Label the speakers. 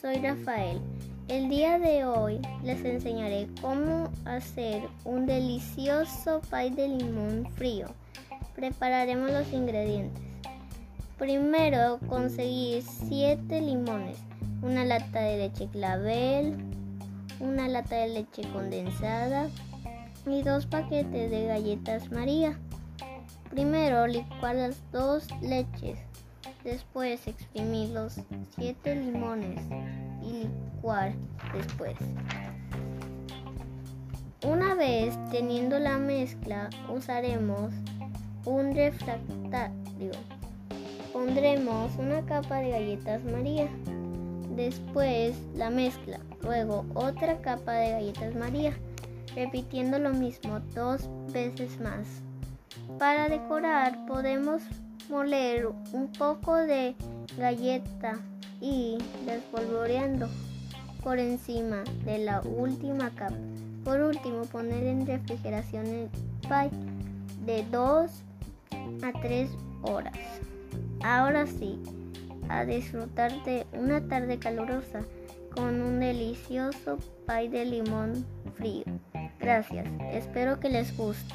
Speaker 1: soy Rafael. El día de hoy les enseñaré cómo hacer un delicioso pie de limón frío. Prepararemos los ingredientes. Primero conseguir 7 limones, una lata de leche clavel, una lata de leche condensada y dos paquetes de galletas María. Primero licuar las dos leches Después exprimir los 7 limones y licuar después. Una vez teniendo la mezcla, usaremos un refractario. Pondremos una capa de galletas María. Después la mezcla. Luego otra capa de galletas María. Repitiendo lo mismo dos veces más. Para decorar podemos moler un poco de galleta y despolvoreando por encima de la última capa. Por último, poner en refrigeración el pie de 2 a 3 horas. Ahora sí, a disfrutar de una tarde calurosa con un delicioso pie de limón frío. Gracias, espero que les guste.